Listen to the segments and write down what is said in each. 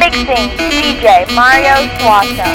Mixing DJ Mario Suaza.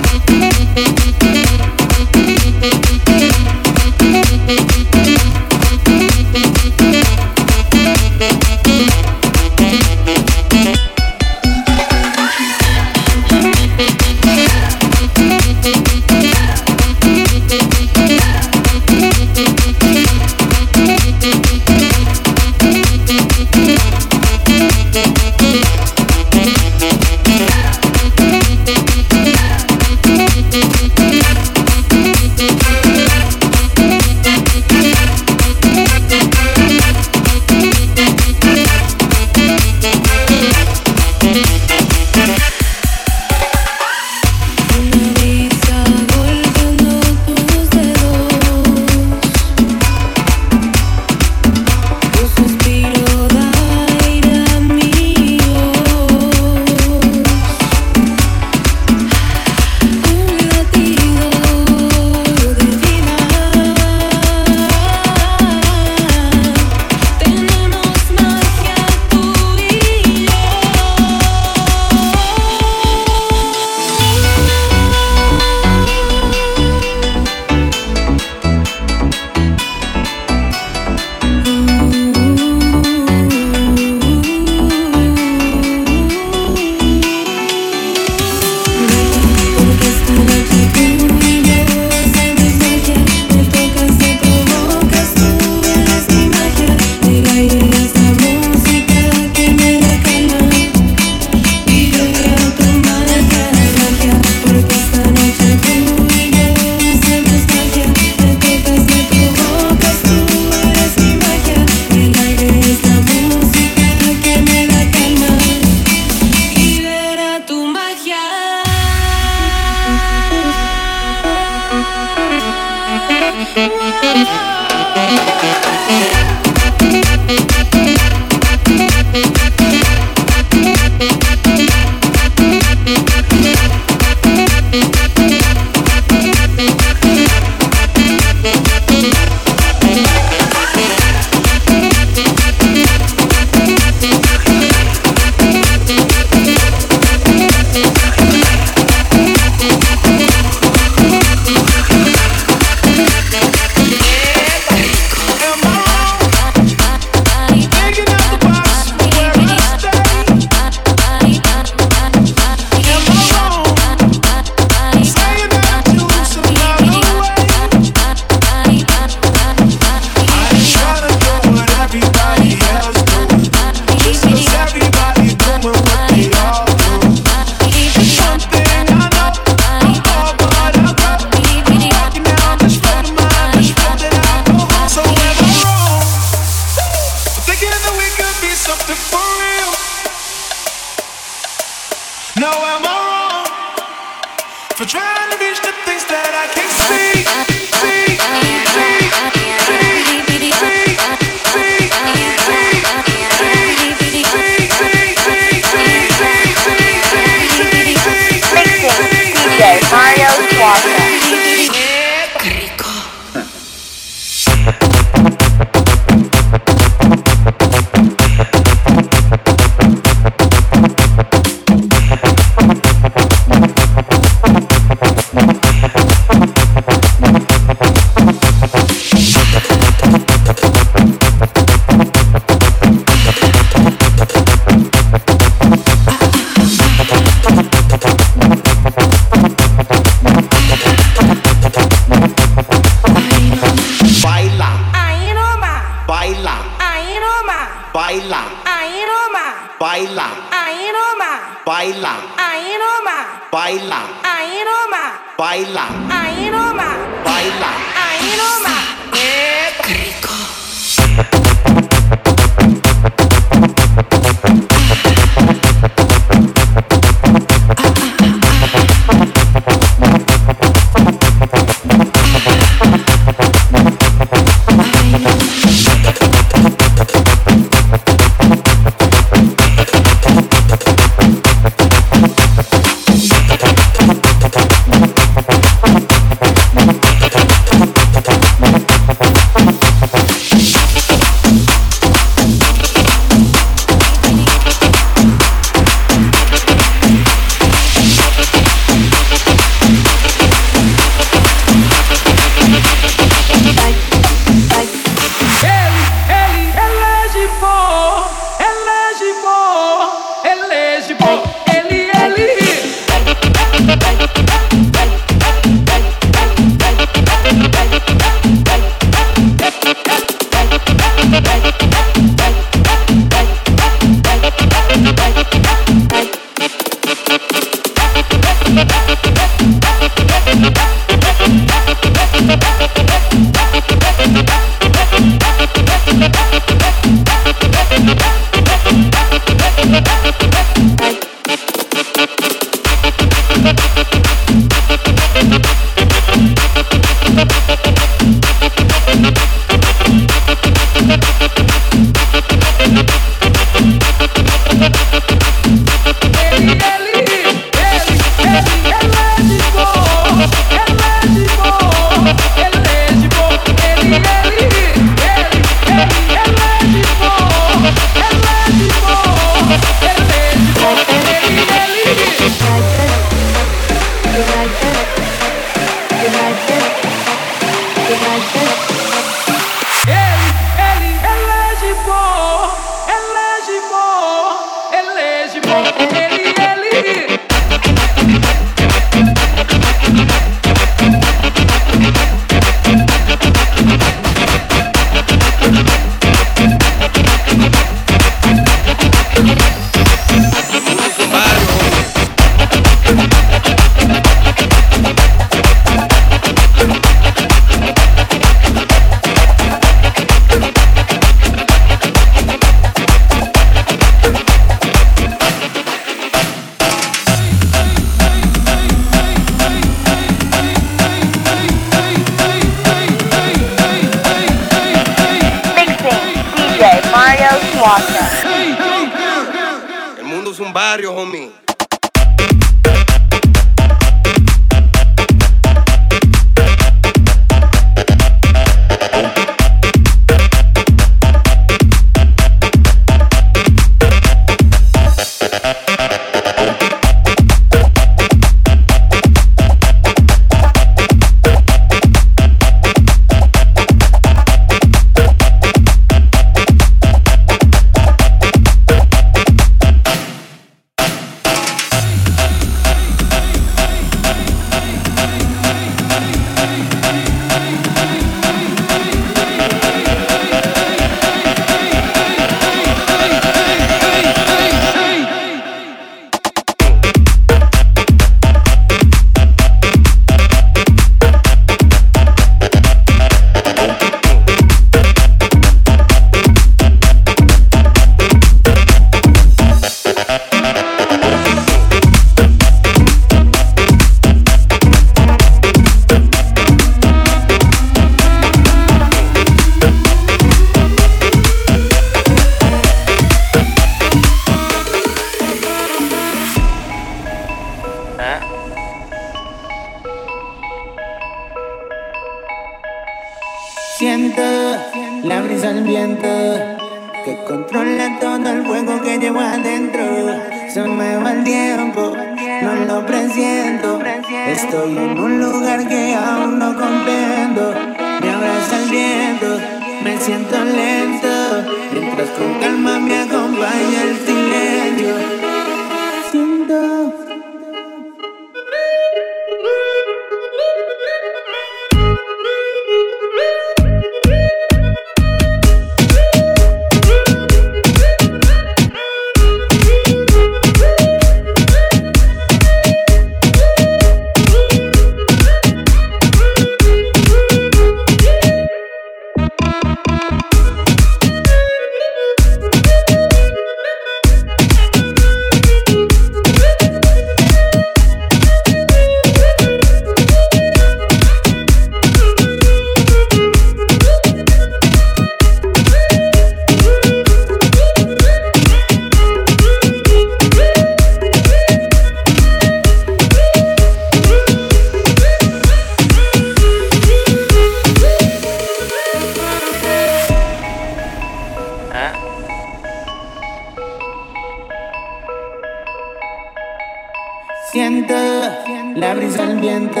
La brisa al viento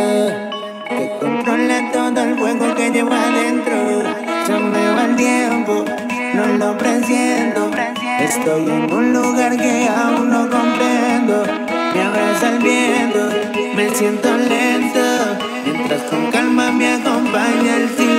que controla todo el fuego que llevo adentro. Se me va el tiempo, no lo presiento. Estoy en un lugar que aún no comprendo. Me abraza el viento, me siento lento. Mientras con calma me acompaña el silencio.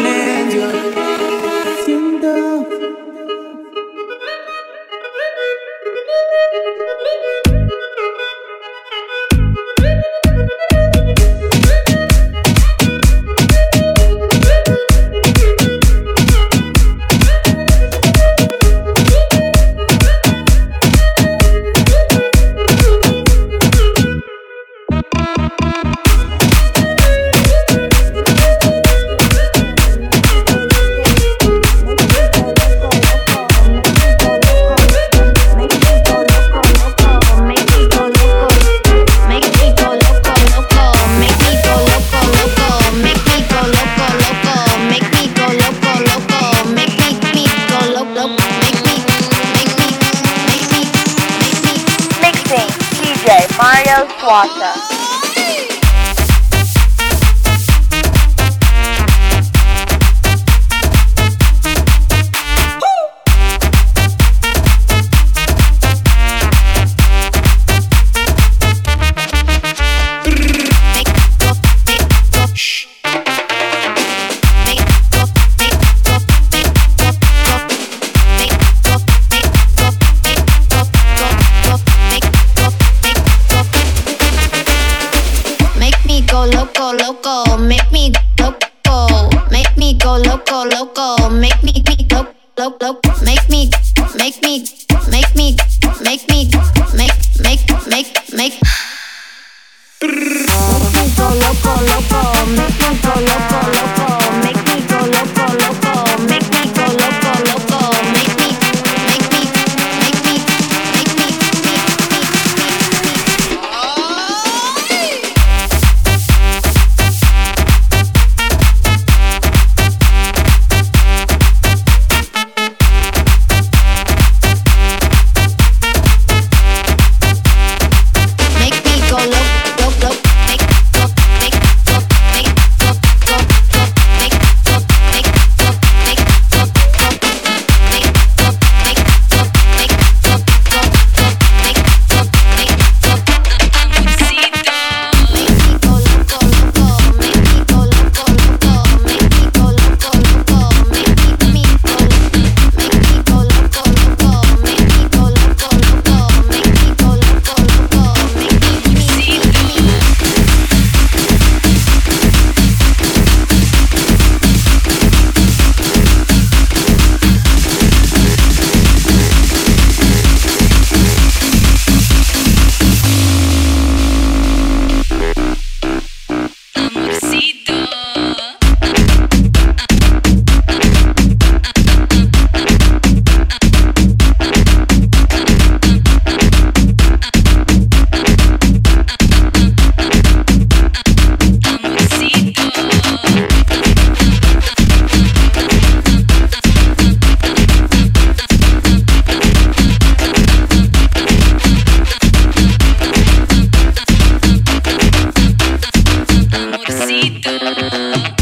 Make me loco, make me go loco, loco, make me me go loco, make me, make me, make me, make me, make, make, make, make. Make me go loco, loco, make me go loco, loco, Thank you.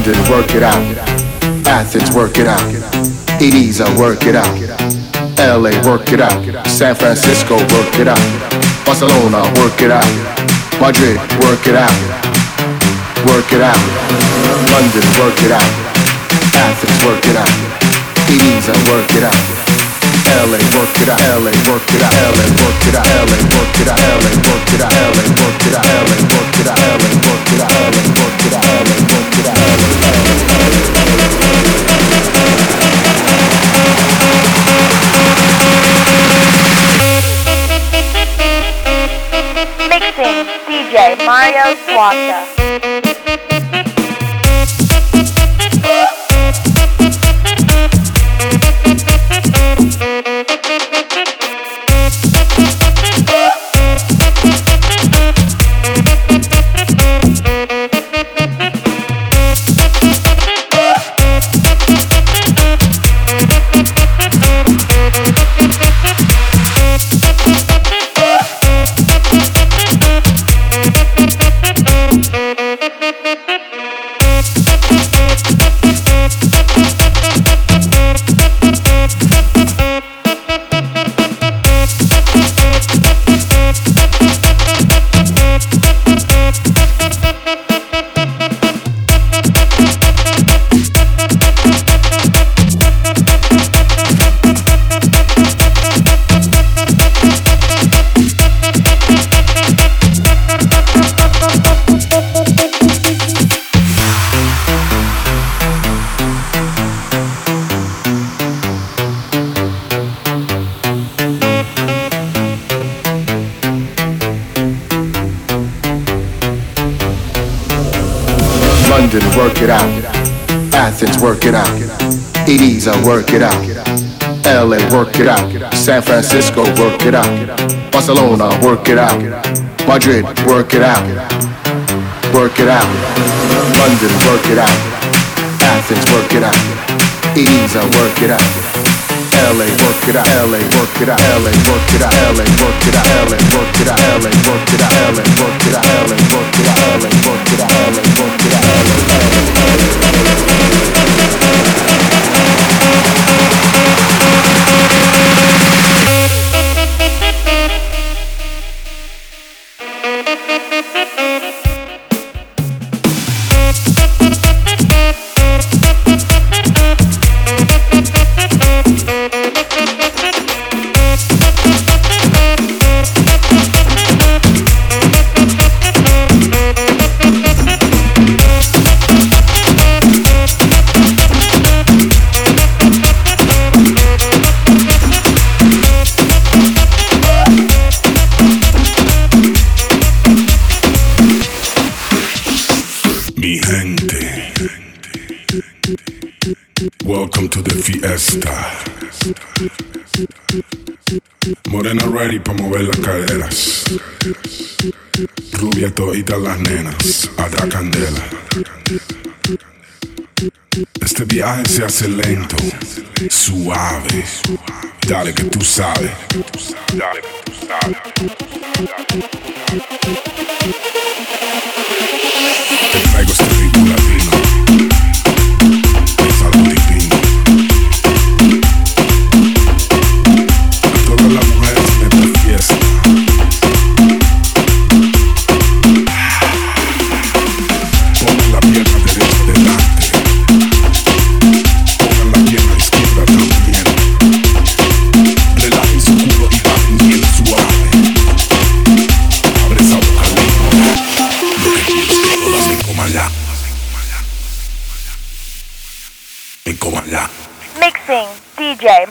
London, work it out. Athens, work it out. Ibiza, work it out. LA, work it out. San Francisco, work it out. Barcelona, work it out. Madrid, work it out. Work it out. London, work it out. Athens, work it out. Ibiza, work it out. LA, work it out. LA, work it out. LA, work it out. LA, work it out. LA, work it out. LA, work it out. LA, work it out. LA, work it out. LA, work it out. LA, work it out. Mixing DJ Mario Suaza. London, work it out. Athens, work it out. Ibiza, work it out. LA, work it out. San Francisco, work it out. Barcelona, work it out. Madrid, work it out. Work it out. London, work it out. Athens, work it out. Ibiza, work it out. LA, work it out. LA, work it out. LA, work it out. LA, work it out. LA, work it out. LA, work it out. LA, work it out. LA, work it out. LA, work it out. LA, work it Mi Todita las nenas. A dar candela. Este viaje se hace lento, suave. Dale que tú sabes. Dale que tú sabes.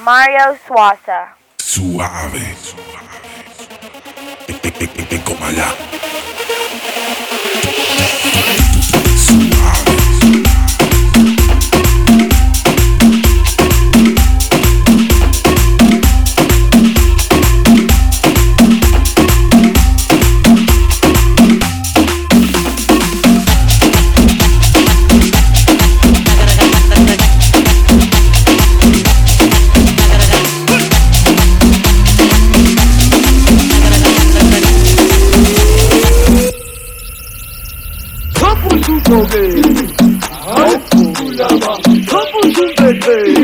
Mario Suaza. Suave. Suave. Este, este, este, que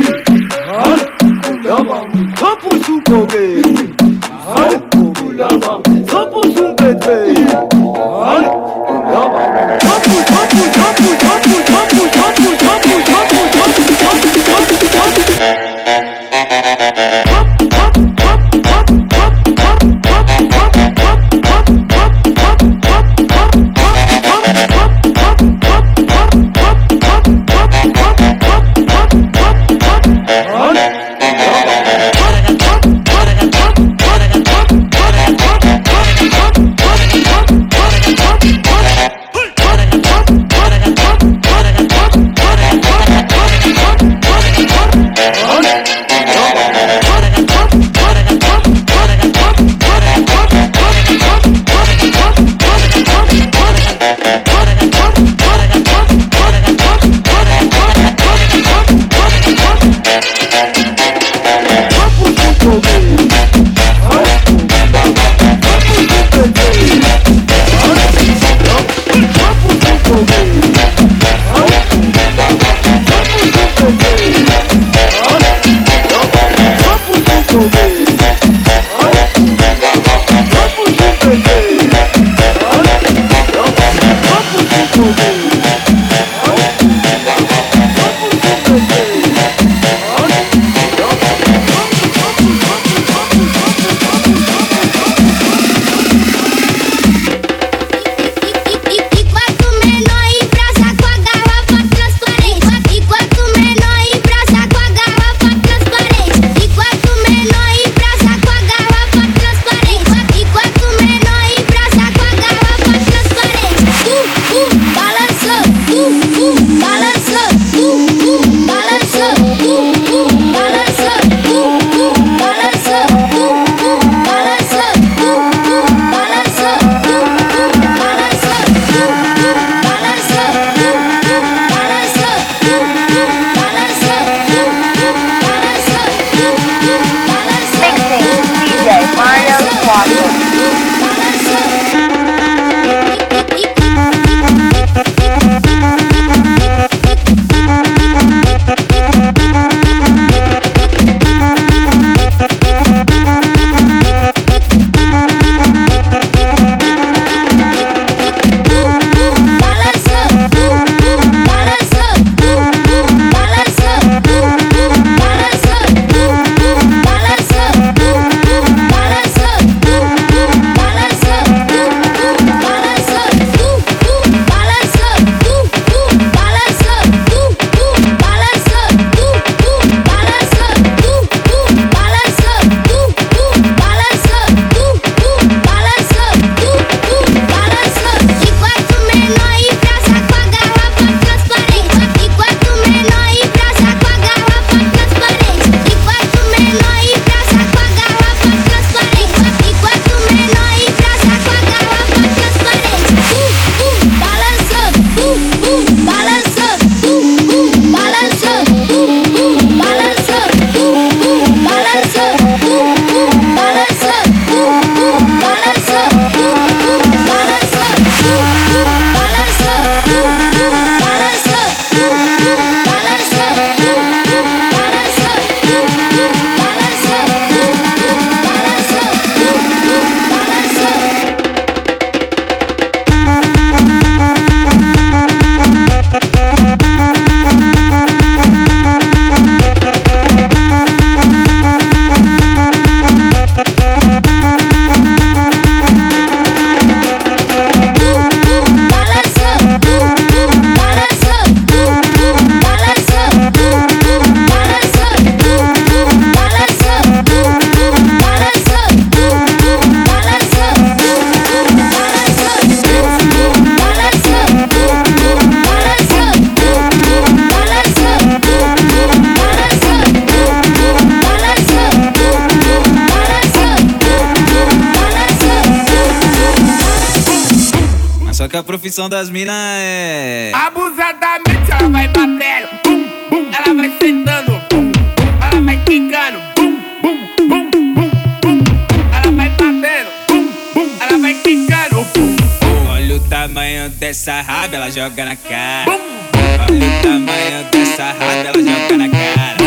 profissão das minas é. Abusadamente ela vai batendo, bum, bum, ela vai sentando, bum, bum, ela vai quicando, bum, bum, bum, bum, bum, ela vai batendo, bum, bum, ela vai quicando, bum, bum. Olha o tamanho dessa raba, ela joga na cara. Olha o tamanho dessa rata, ela joga na cara.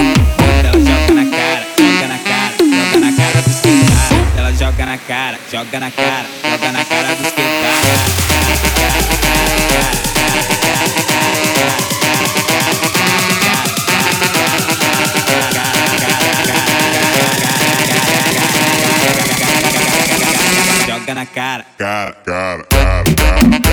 Ela joga na cara, joga na cara, joga na cara dos que. Ela joga na cara, joga na cara, joga na cara dos que. Joga na cara. Cara, cara, cara. Mas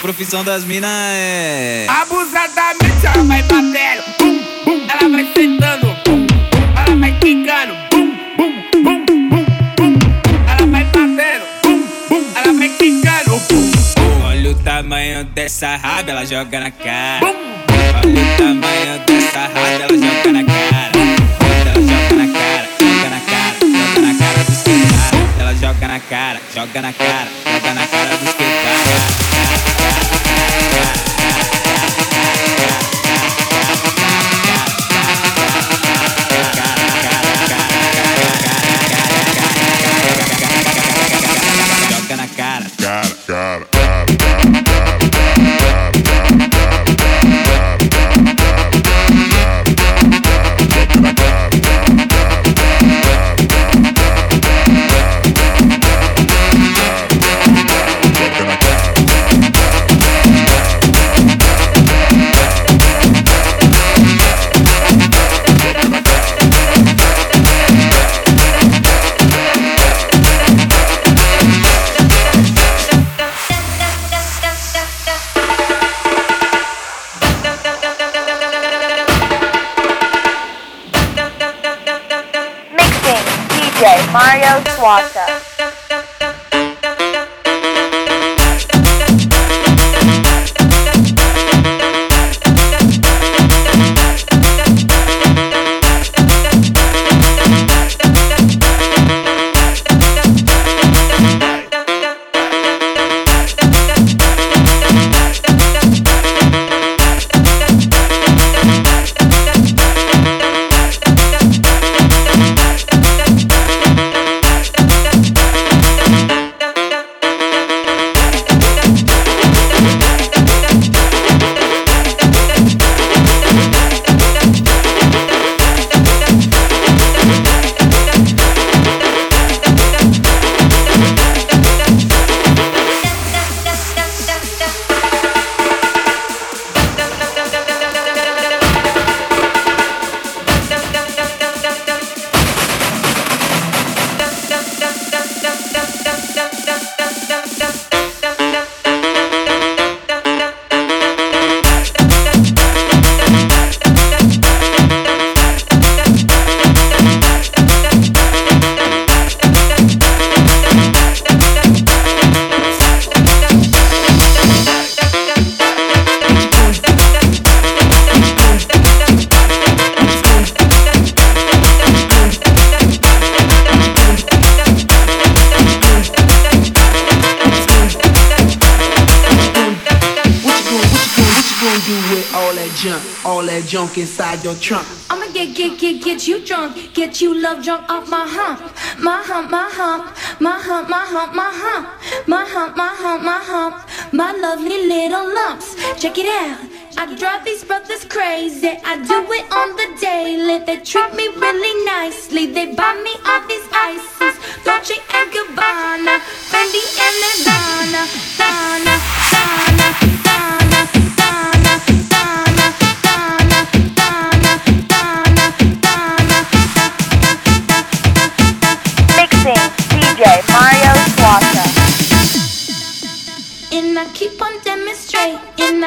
profissão das minas é. Abusadamente ela vai batendo, bum, bum, ela vai sentando, bum, bum, ela vai quicando, bum, bum, bum, bum, bum, ela vai batendo, bum, bum, ela vai quicando, bum, bum. Olha o tamanho dessa raba, ela joga na cara. Olha junk inside your trunk. I'ma get, get, get, get you drunk. Get you love drunk off my hump. My hump, my hump. My hump, my hump, my hump. My hump, my hump, my hump. My lovely little lumps. Check it out. I drive these brothers crazy. I do it on the daily. They treat me really nicely. They buy me all these ices. Dolce and Gabbana, Fendi and Nirvana, Donna, Donna,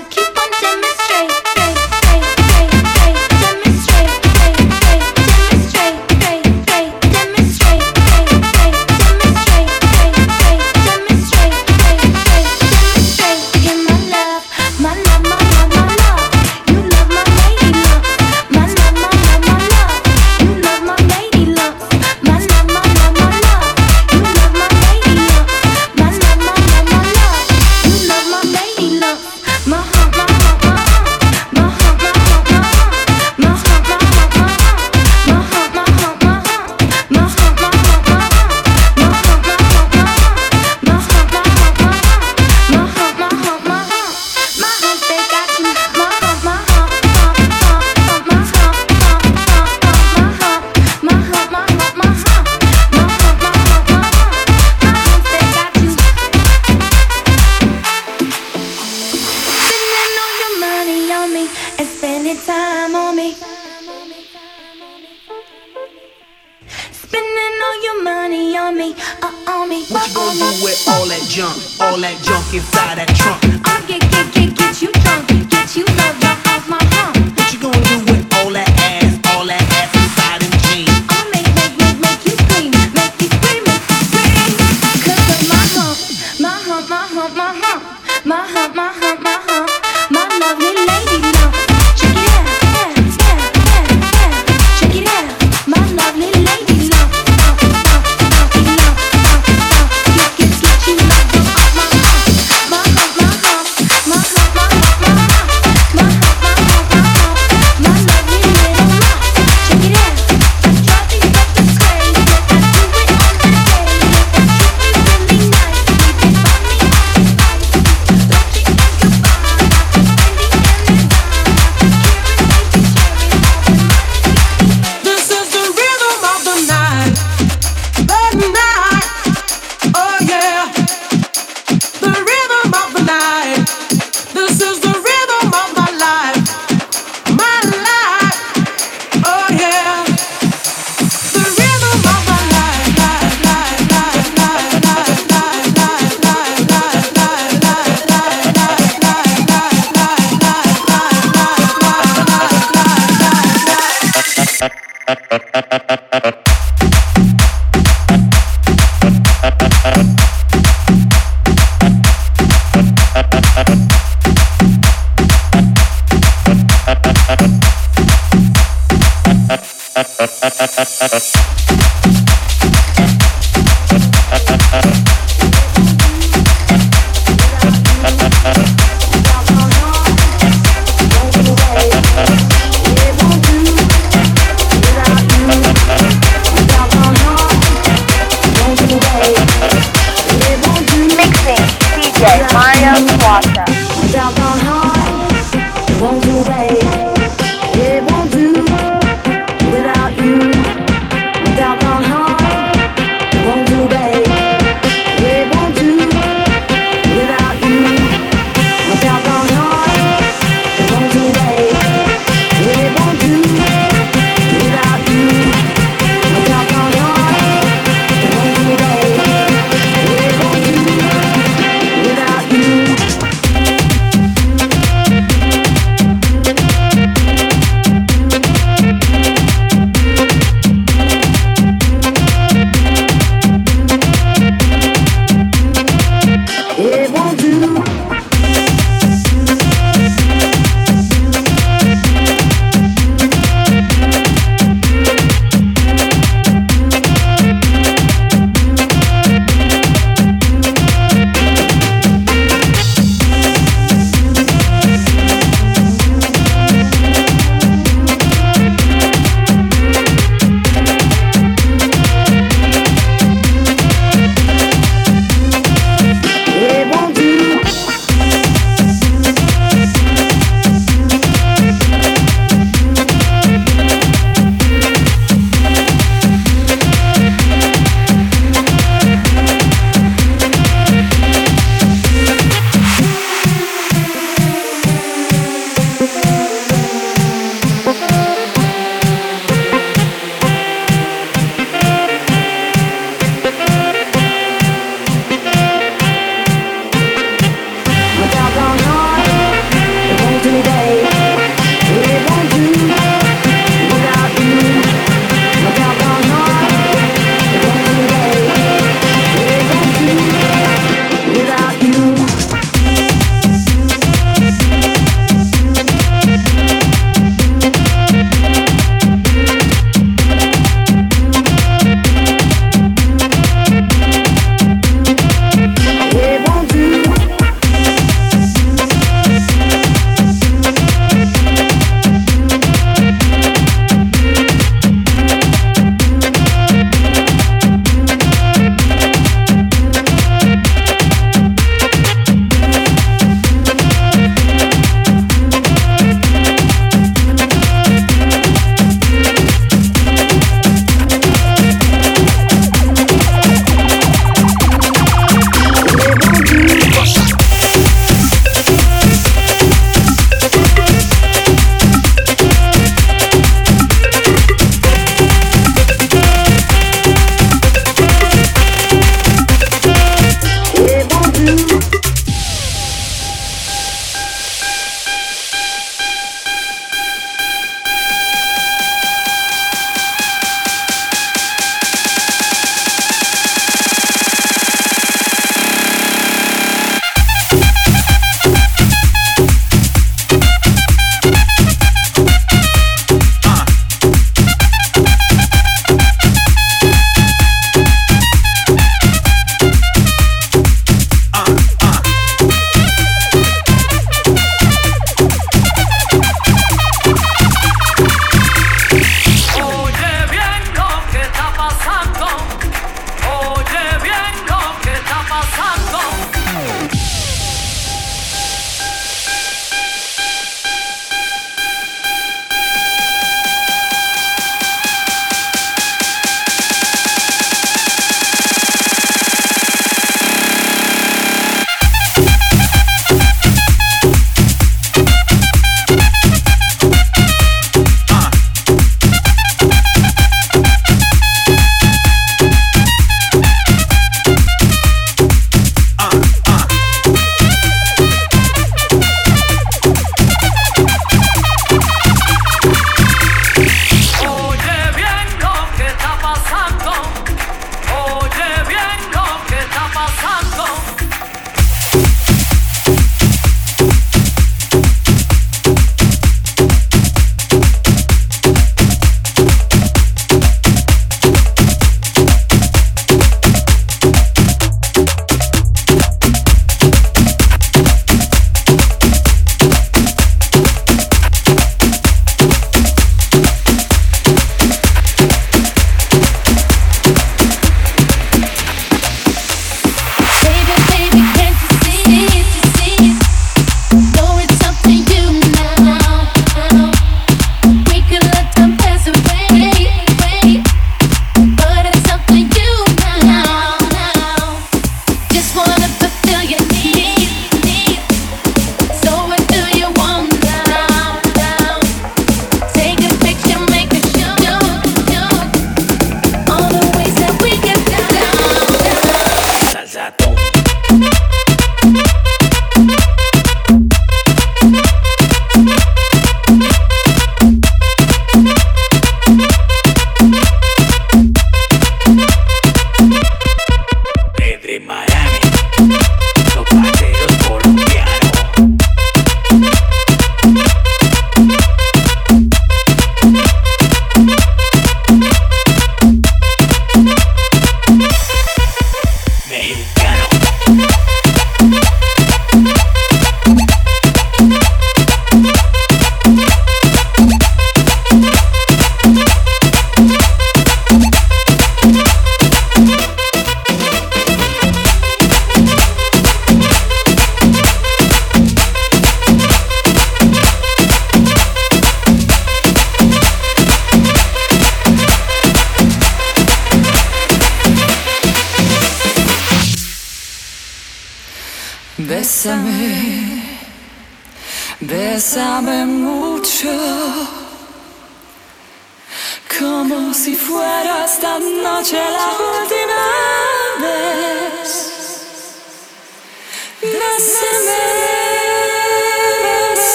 I keep spending time on me. Spending all your money on me, uh, on me. What you gonna do with all that junk, all that junk inside that trunk? I'll get, get, get, get you drunk, get you. Drunk.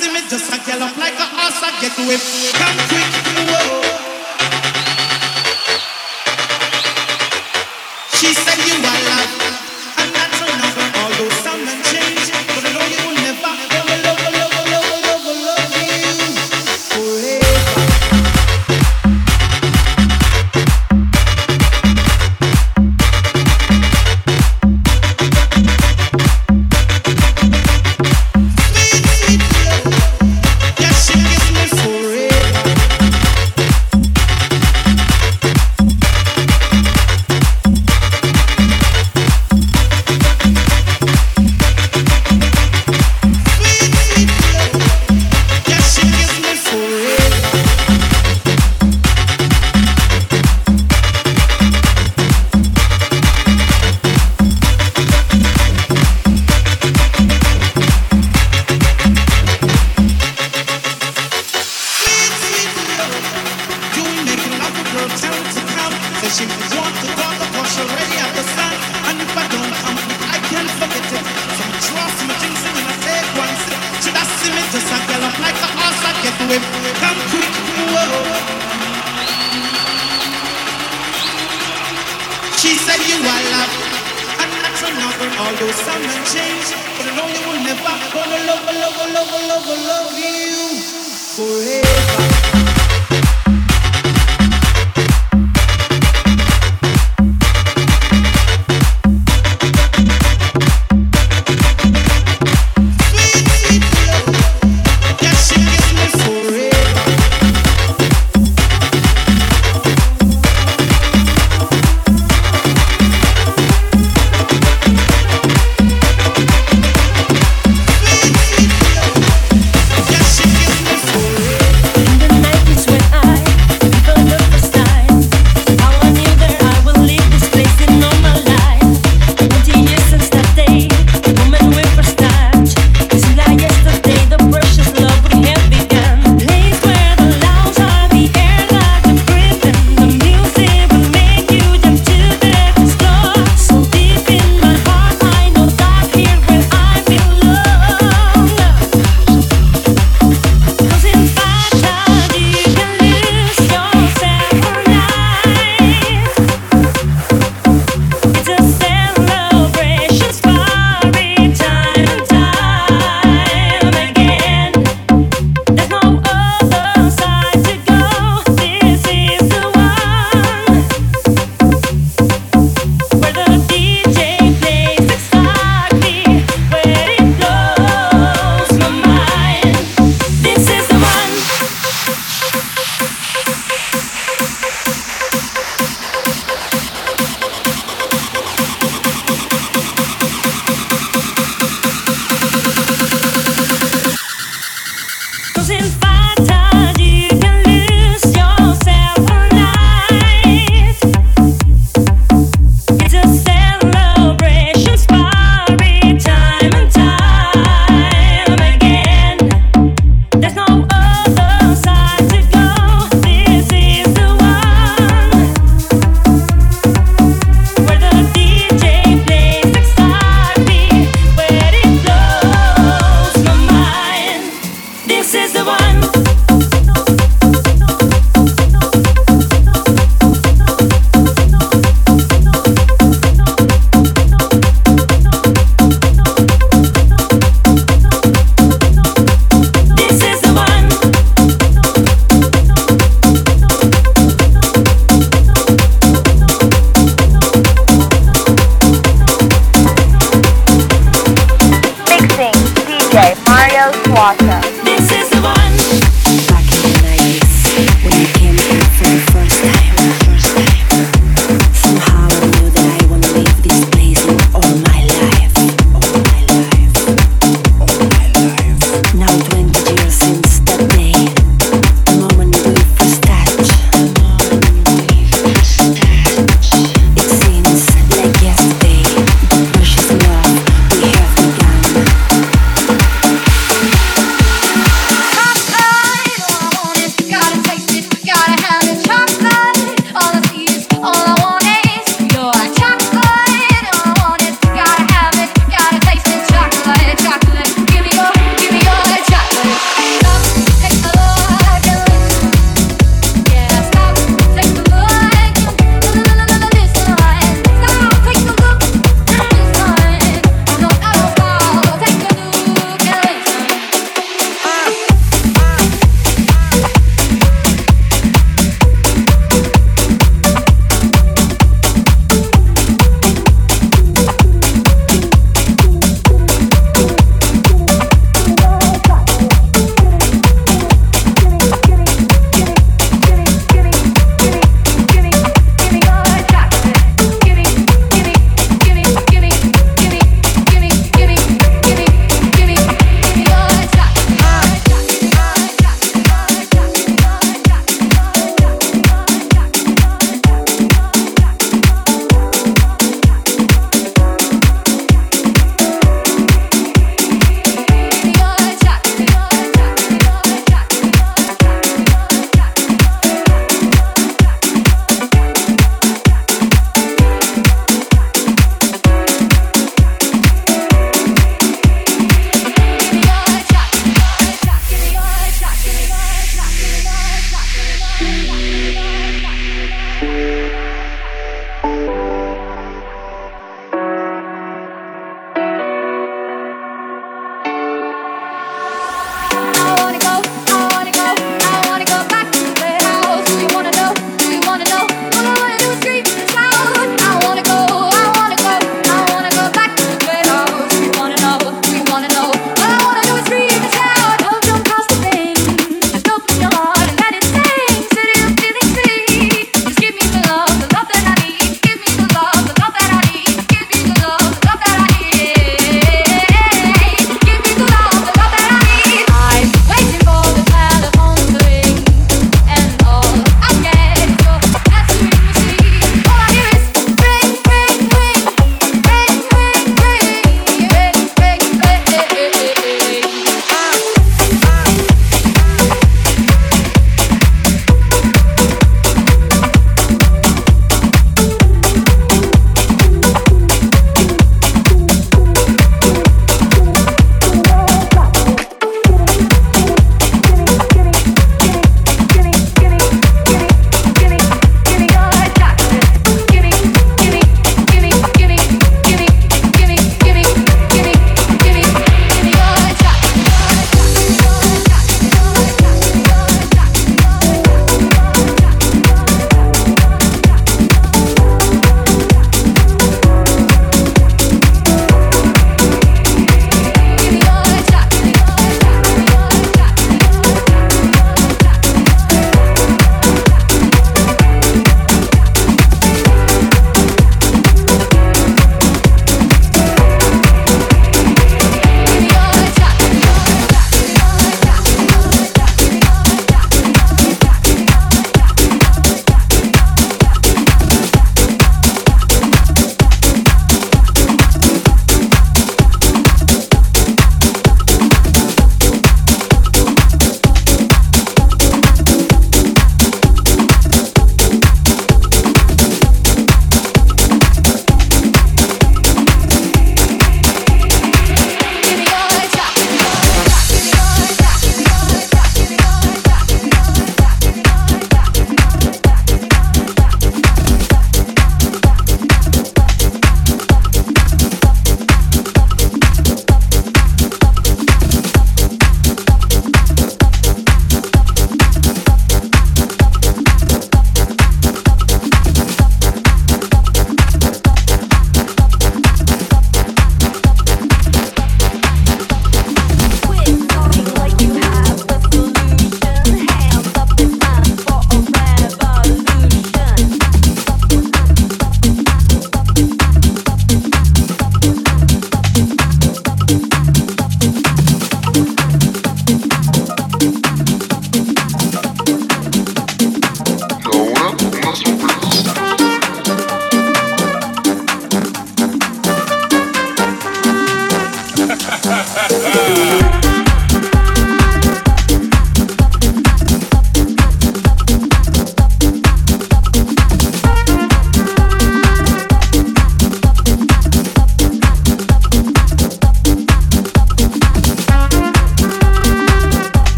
See me just a gallop like a horse, I get to it.